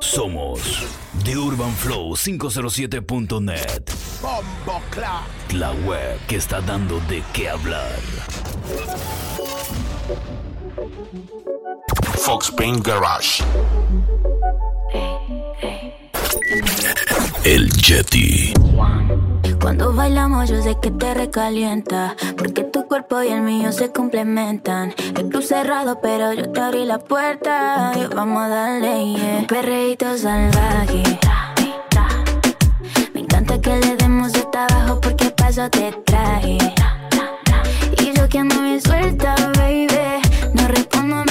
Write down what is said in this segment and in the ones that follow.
Somos The Urban Flow 507.net. La web que está dando de qué hablar. Fox Paint Garage. El Yeti. Cuando bailamos yo sé que te recalienta Porque tu cuerpo y el mío se complementan. El club cerrado pero yo te abrí la puerta. Y vamos a darle, yeah. Un perreíto salvaje. Me encanta que le demos de abajo porque paso te traje. Y yo que ando bien suelta, baby No respondo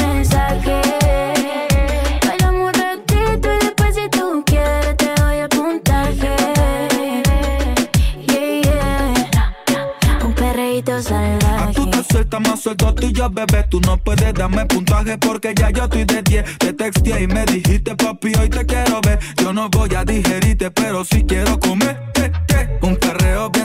sueltas más suelto ya, bebé. Tú no puedes darme puntaje porque ya yo estoy de 10. Te texteé y me dijiste, papi, hoy te quiero ver. Yo no voy a digerirte, pero sí quiero comer. eh, eh. Un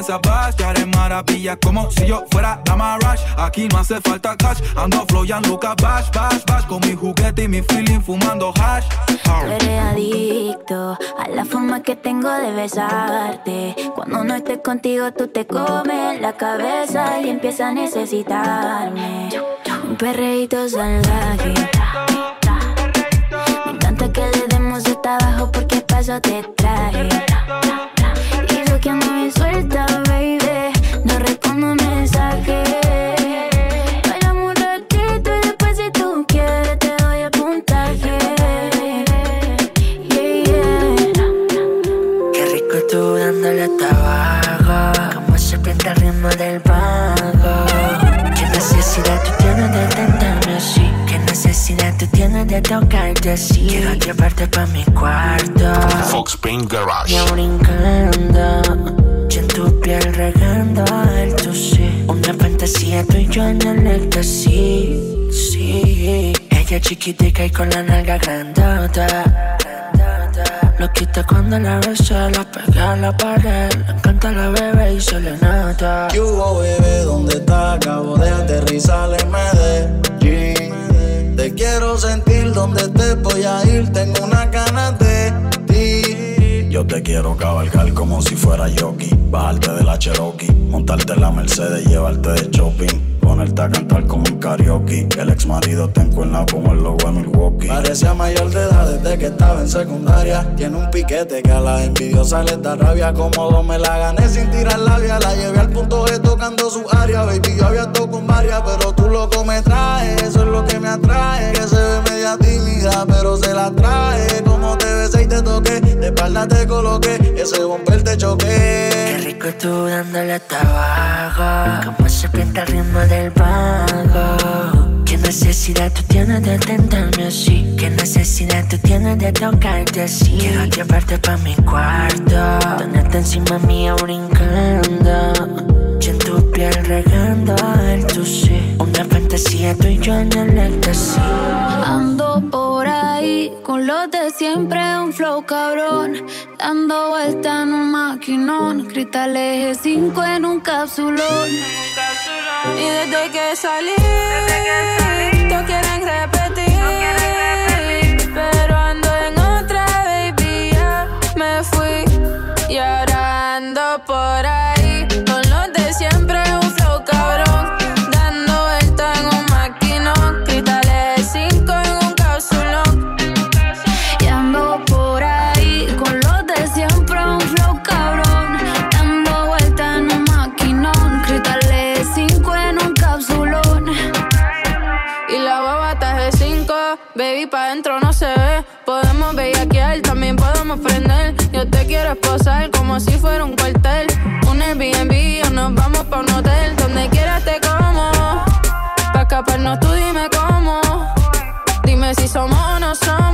bien savage, te haré maravillas como si yo fuera Dama Rush. Aquí no hace falta cash, ando flow Lucas bash, bash, bash. Con mi juguete y mi feeling fumando hash. Tú eres adicto a la forma que tengo de besarte. Cuando no estés contigo, tú te comes la cabeza y empiezas a necesitarme. Un perreíto salvaje. Me encanta que le demos de abajo porque paso te traje. Y yo que ando bien suelta, ritmo del pago. Qué necesidad tú tienes de tentarme así Qué necesidad tú tienes de tocarte así Quiero llevarte pa' mi cuarto. Fox Paint Garage. Ya brincando Yo en tu piel regando el tu sí Una fantasía tú y yo en el éxtasis. Sí. Ella chiquitica y con la nalga grandota Lo quita cuando la besa, la pega a la pared Le encanta la bebé y se le nota ¿Qué hubo, bebé? ¿Dónde está? Acabo de aterrizar en Medellín. Te quiero sentir donde estés, voy a ir. Tengo una ganas de. Te quiero cabalgar como si fuera jockey. Bajarte de la Cherokee, montarte en la Mercedes, llevarte de shopping. Ponerte a cantar como un karaoke. El ex marido te encuentra como el logo de Milwaukee. Parecía mayor de edad desde que estaba en secundaria. Tiene un piquete que a las envidiosas les da rabia. Como me la gané sin tirar labia. La llevé al punto G tocando su área. Baby, yo había estado con varias, pero tú loco me traes. Eso es lo que me atrae. Que se ve media tímida, pero se la trae. Como te besé y te toqué. De espalda te coloqué. Ese bumper te Qué choqué. rico tú dándole hasta abajo Como se pinta el ritmo del pago Qué necesidad tú tienes de tentarme así Qué necesidad tú tienes de tocarte así Quiero llevarte pa' mi cuarto Tenerte encima mía brincando Yo en tu piel regando el tu Una fantasía tú y yo en el éxtasis Ando por ahí con los de siempre, un flow cabrón. Dando vuelta en un maquinón. Cristal eje 5 en un capsulón. Y desde que salí, todos quieren como si fuera un cuartel. Un Airbnb o nos vamos pa' un hotel. Donde quieras te como. Pa' escaparnos tú dime cómo. Dime si somos o no somos.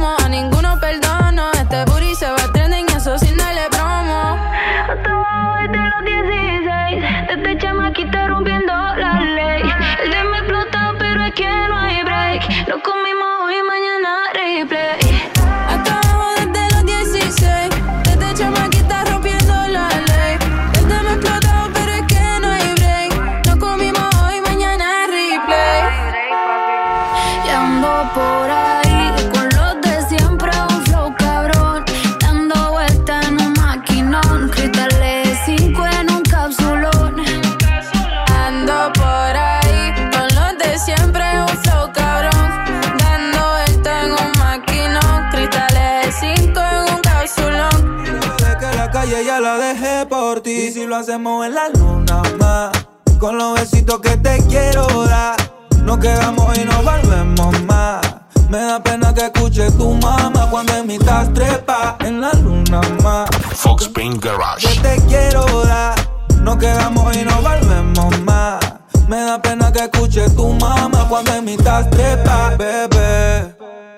Hacemos en la luna más, con los besitos que te quiero dar, nos quedamos y nos volvemos más. Me da pena que escuche tu mamá cuando en mitad trepa en la luna más. Fox Paint Garage. Que te quiero dar, nos quedamos y nos volvemos más. Me da pena que escuche tu mamá cuando en mitad trepa, bebé.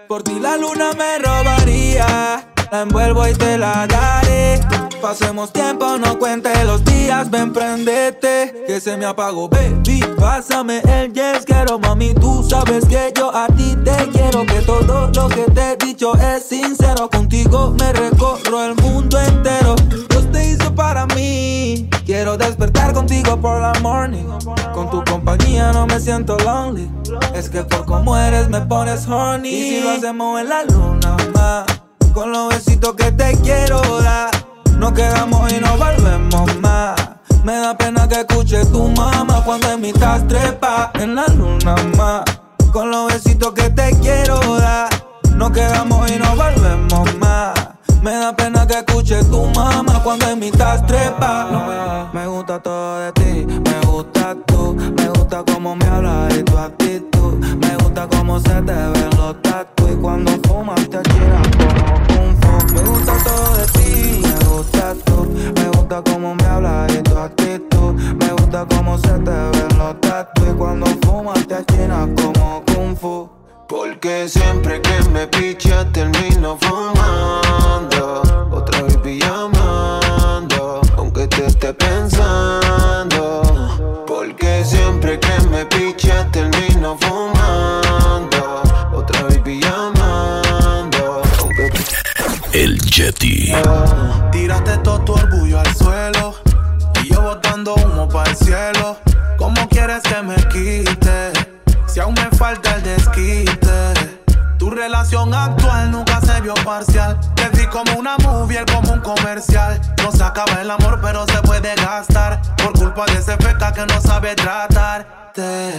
Por ti la luna me robaría la envuelvo y te la daré. Pasemos tiempo, no cuente los días, ven prendete. Que se me apagó, baby. Pásame el yes, quiero mami. Tú sabes que yo a ti te quiero. Que todo lo que te he dicho es sincero. Contigo me recorro el mundo entero. Dios te hizo para mí. Quiero despertar contigo por la morning. Con tu compañía no me siento lonely. Es que por como eres me pones horny. Y si lo hacemos en la luna, más con los besitos que te quiero dar. Nos quedamos y nos volvemos más. Me da pena que escuche tu mamá cuando en mitad trepa en la luna más. Con los besitos que te quiero dar. Nos quedamos y nos volvemos más. Me da pena que escuche tu mamá cuando en mitad trepa. Me gusta todo de ti, me gusta tú. Me gusta cómo me hablas y tu actitud. Me gusta cómo se te ven que me pichas Te di como una movie, como un comercial. No se acaba el amor, pero se puede gastar. Por culpa de ese feca que no sabe tratarte.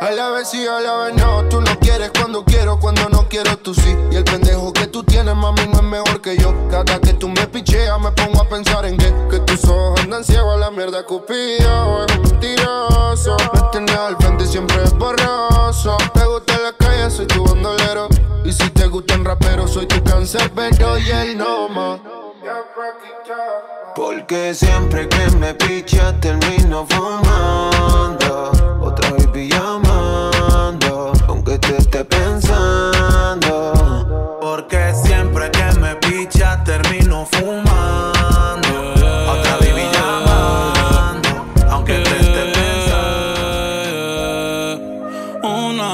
A la vez sí, a la vez no. Tú no quieres cuando quiero, cuando no quiero tú sí. Y el pendejo que tú tienes, mami, no es mejor que yo. Cada que tú me picheas, me pongo a pensar en que, que tus ojos andan ciegos a la mierda cupido. Es mentiroso. Me tienes al frente siempre es borroso. Gusta la calle, soy tu bandolero. Y si te gustan raperos, soy tu cáncer, pero y el no más. Porque siempre que me pichas termino fumando. Otra vez llamando,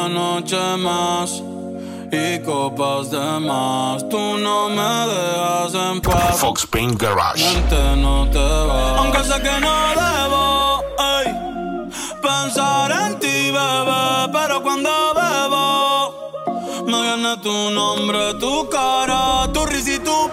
Una noche más y copas de más. Tú no me dejas en paz. Fox Paint Garage. No te va. Aunque sé que no debo ey, pensar en ti, bebé. Pero cuando bebo, me viene tu nombre, tu cara, tu risa y tu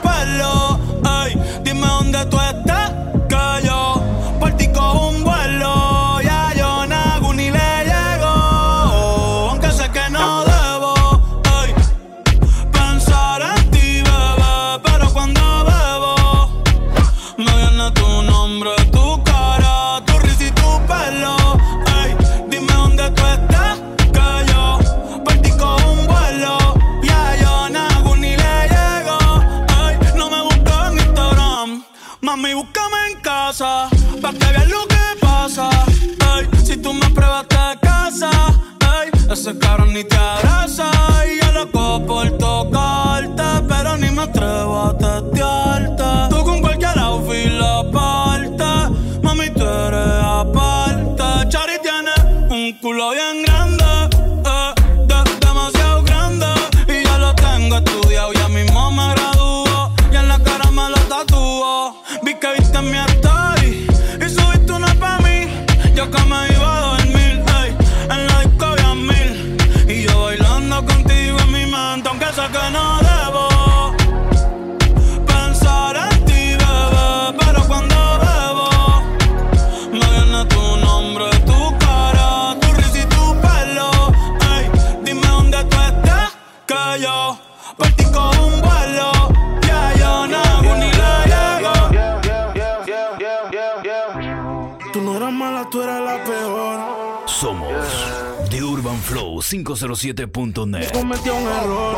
ese cabrón ni te mala, tú eras la peor. Somos yeah. de Urban Flow 507.net. Cometió un error.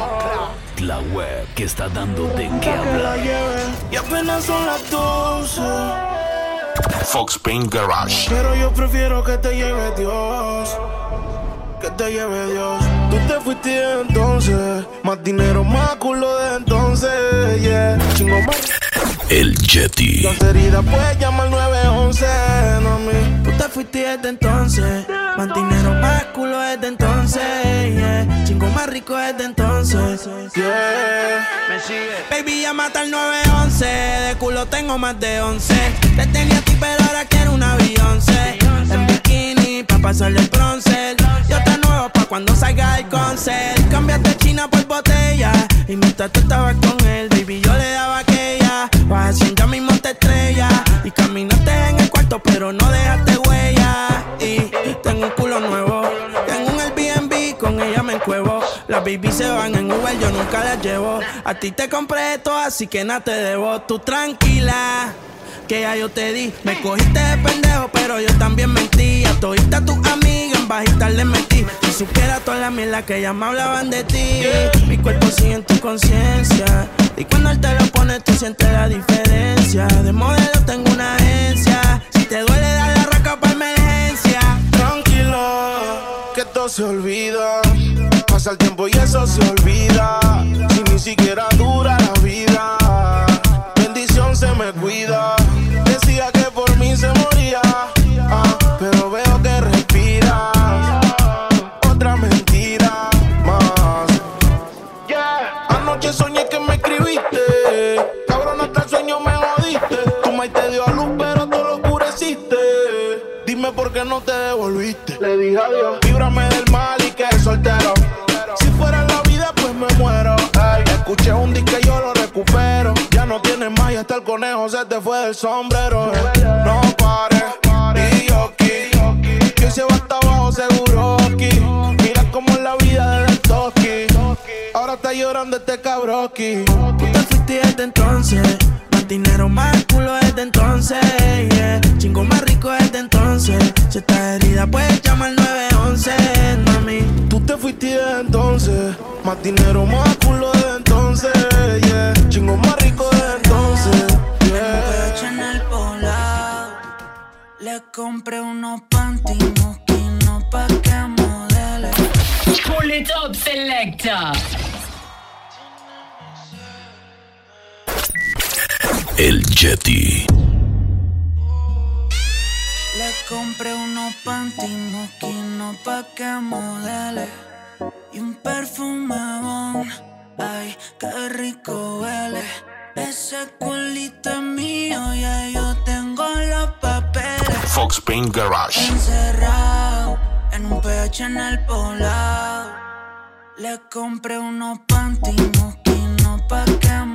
La web que está dando de qué hablar. Y apenas son las 12. Fox Paint Garage. Pero yo prefiero que te lleve Dios. Que te lleve Dios. Tú te fuiste entonces. Más dinero, más culo de entonces. Yeah. Chingo más. El Yeti. Las heridas puedes llamar 911, no mí. Tú te fuiste desde entonces. Más dinero, más culo desde entonces. Yeah. Chingo más rico desde entonces. Yeah. Me sigue. Baby, ya mata el 911. De culo tengo más de 11. Te tenía a ti, pero ahora quiero una Beyoncé. En bikini, pa' pasarle el bronce. Yo te nuevo pa' cuando salga el concert. Cambiaste China por botella. Y mientras tú estabas con él, haciendo ya mismo te estrella. Y caminaste en el cuarto, pero no dejaste huella. Y tengo un culo nuevo. Tengo un Airbnb, con ella me encuevo. Las baby se van en Uber, yo nunca las llevo. A ti te compré esto, así que nada te debo. Tú tranquila. Que ya yo te di, me cogiste de pendejo, pero yo también mentí. A todita tus en bajita les metí. Si supiera toda la mierda que ya me hablaban de ti. Mi cuerpo sigue en tu conciencia. Y cuando él te lo pone, tú sientes la diferencia. De modelo tengo una agencia. Si te duele, dar la raca para emergencia. Tranquila, que todo se olvida. Pasa el tiempo y eso se olvida. Si ni siquiera dura la vida. Bendición se me cuida. Decía que por mí se moría. No te devolviste. Le dije adiós. Líbrame del mal y que soltero. Si fuera la vida, pues me muero. Ey, escuché un disco y yo lo recupero. Ya no tienes más y hasta el conejo se te fue del sombrero. No pares. Y yo aquí. Que se va hasta abajo seguro aquí. Mira cómo es la vida del toki. Ahora está llorando este cabroki. Tú te fuiste desde entonces. Más dinero, más culo desde entonces. Yeah. Chingo más rico desde Si estás herida, puedes llamar 911, mami. Tú te fuiste desde entonces. Más dinero, más culo desde entonces. Yeah. Chingo más rico desde entonces. Yeah. En el poblado. Le compré unos panty mosquinos pa' que modele. Pull it up, selector. El Yeti. Compré unos panty pa' que modele. Y un perfume bon. Ay, qué rico huele. Ese culito es mío, ya yo tengo los papeles. Fox Paint Garage. Encerrado en un PH en el poblado. Le compré unos panty mosquinos pa' que modele.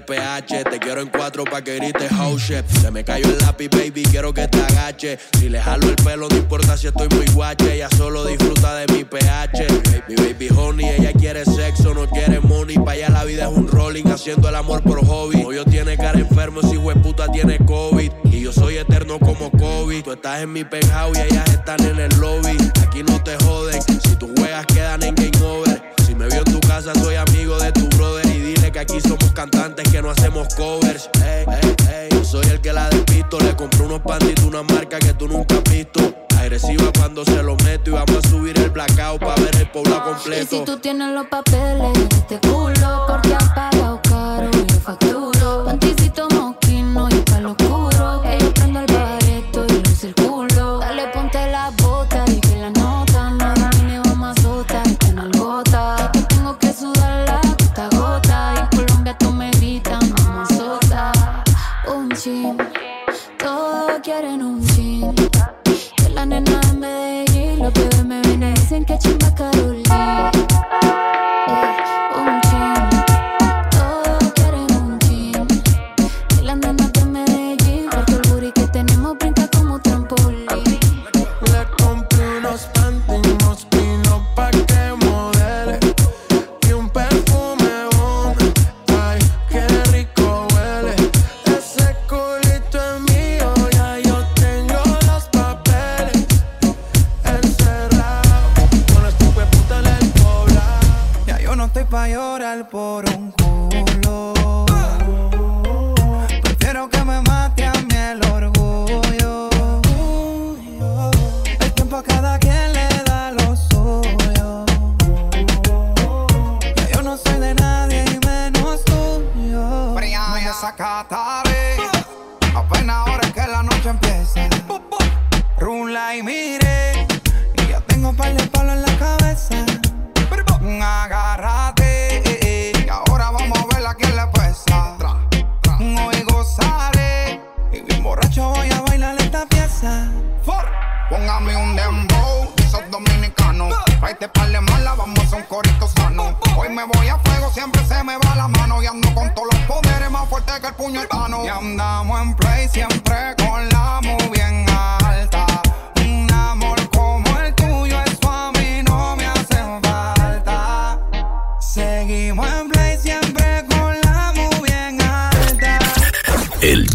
pH. Te quiero en cuatro pa' que grites house shit. Se me cayó el lápiz, baby, quiero que te agache. Si le jalo el pelo, no importa si estoy muy guache. Ella solo disfruta de mi pH. Mi baby honey, ella quiere sexo, no quiere money. Pa' allá la vida es un rolling, haciendo el amor por hobby. yo tiene cara enfermo, si puta tiene COVID. Y yo soy eterno como COVID. Tú estás en mi penthouse y ellas están en el lobby. Aquí no te joden, si tus juegas quedan en game over. Si me vio en tu casa, soy amigo de tu brother. Y que aquí somos cantantes que no hacemos covers. yo soy el que la despisto. Le compré unos panditos, una marca que tú nunca has visto. Agresiva cuando se lo meto y vamos a subir el blackout para ver el pueblo completo. Y si tú tienes los papeles, este culo, porque has pagado caro y facturo. Panticito mosquino y pa' lo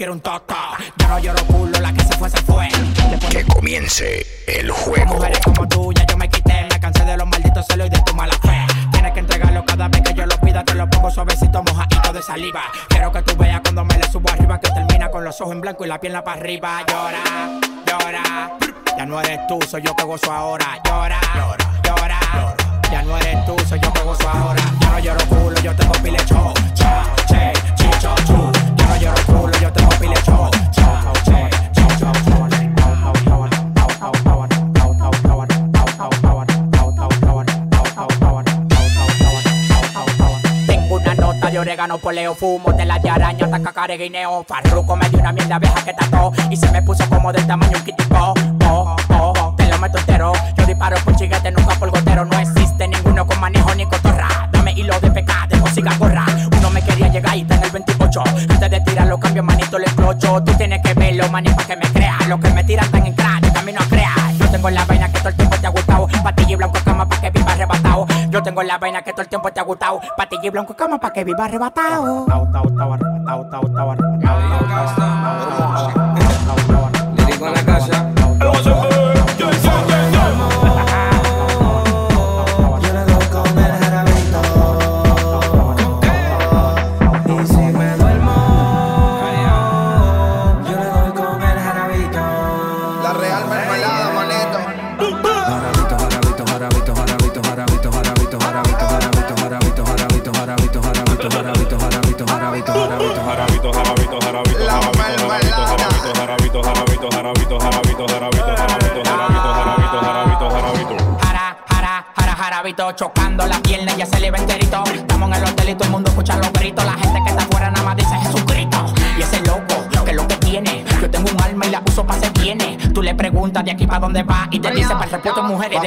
quiero un toto. Yo no lloro culo, la que se fue, se fue. Que comience el juego. Mujeres como tú, ya yo me quité. Me cansé de los malditos celos y de tu mala fe. Tienes que entregarlo cada vez que yo lo pida. Te lo pongo suavecito, mojadito de saliva. Quiero que tú veas cuando me le subo arriba. Que termina con los ojos en blanco y la pierna para arriba. Llora, llora. Ya no eres tú, soy yo que gozo ahora. Llora, llora, llora. Ya no eres tú, soy yo que gozo ahora. Yo no lloro culo, yo tengo pilecho. Cha, che, chicho, chu. Yo no lloro culo, yo tengo pilecho. Cha, che, chicho, chu. De orégano, poleo, fumo, de araña, taca, guineo. Farruco me dio una mierda vieja que tató y se me puso como del tamaño un kitipo. Oh, oh, oh, te lo meto entero. Yo disparo por chiguete, nunca por gotero. No con manejo ni cotorra. Dame hilo de pecado, dejo siga gorra. Uno me quería llegar y está en el 28. Antes de tirar los cambios, manito, le explocho. Tú tienes que verlo, maní, para que me crea. Los que me tiran están en yo camino a crear. Yo tengo la vaina que todo el tiempo te ha gustado. Patilla y blanco cama para que viva arrebatado. Yo tengo la vaina que todo el tiempo te ha gustado. Patilla y blanco cama para que viva arrebatado.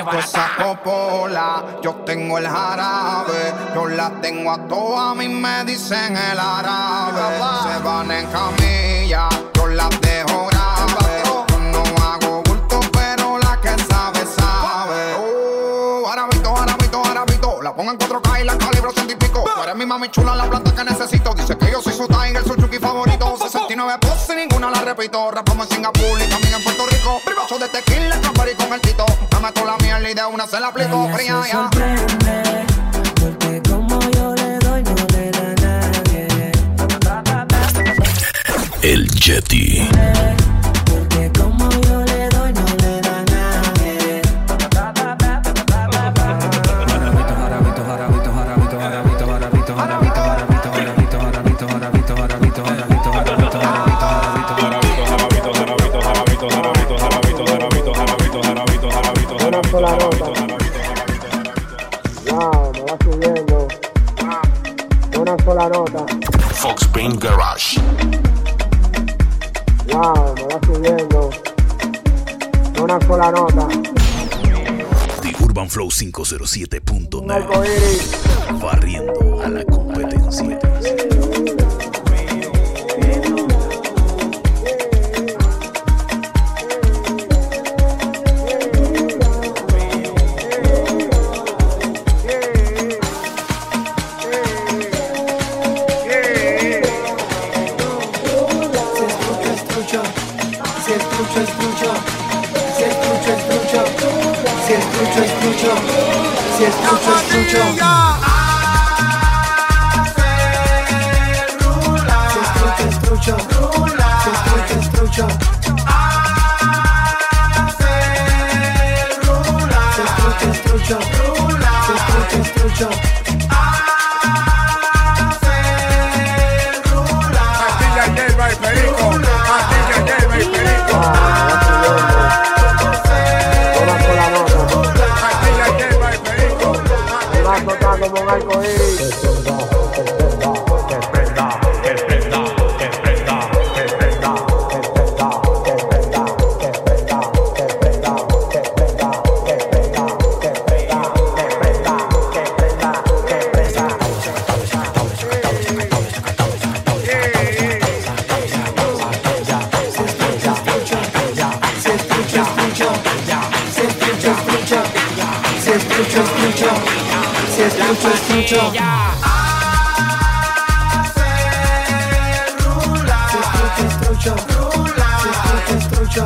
arrebata. Esa copola, yo tengo el jarabe. Yo la tengo a todas, a mí me dicen el árabe. Se van en camilla, yo las dejo grave. Yo no hago bulto, pero la que sabe, sabe. Oh, arabito, arabito, arabito. La pongo en 4K y la calibro científico. Tú eres mi mami chula, la planta que necesito. repito, rapamos en Singapur y también en Puerto Rico. Privazo de tequila, camper y con el tito. Dame toda la miel y de una se la aplico fría ya. Porque como yo le doy, no le da nadie. El Jetty. pelota. Fox Paint Garage. Wow, me va subiendo. Una sola nota. The Urban Flow 507.9. Barriendo a la competencia. jump. Construyo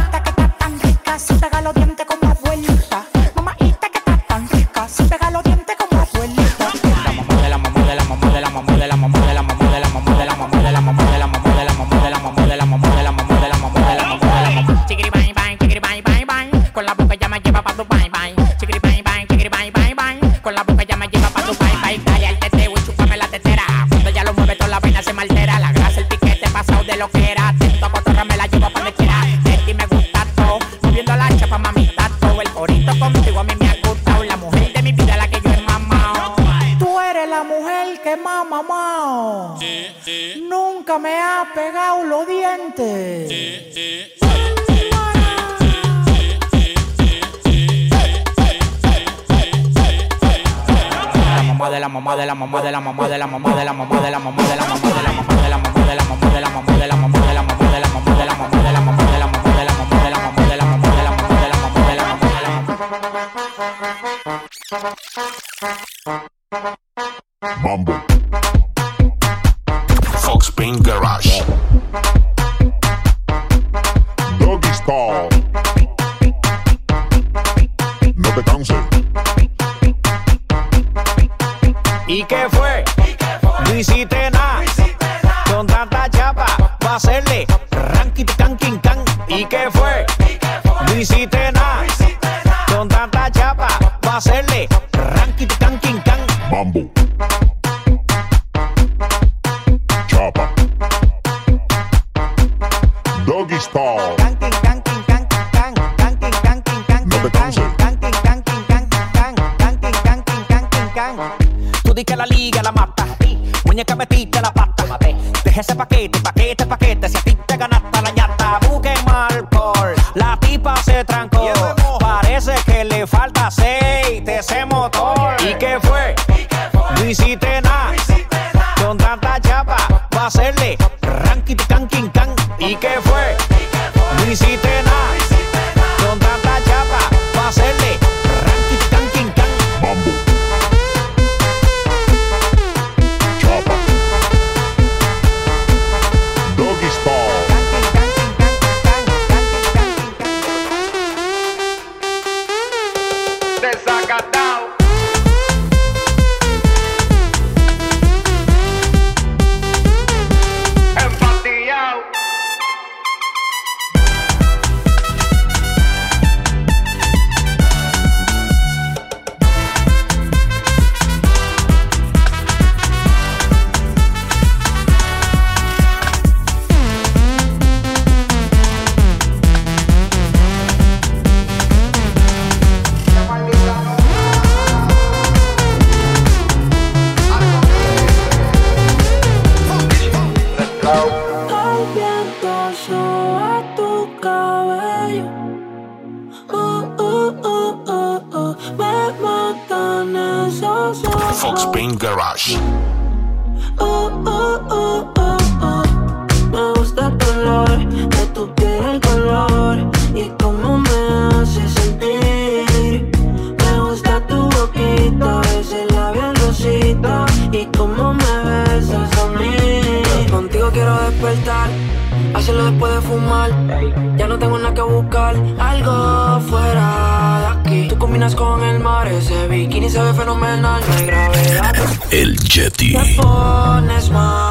¿Y qué fue? touch. te pones mal.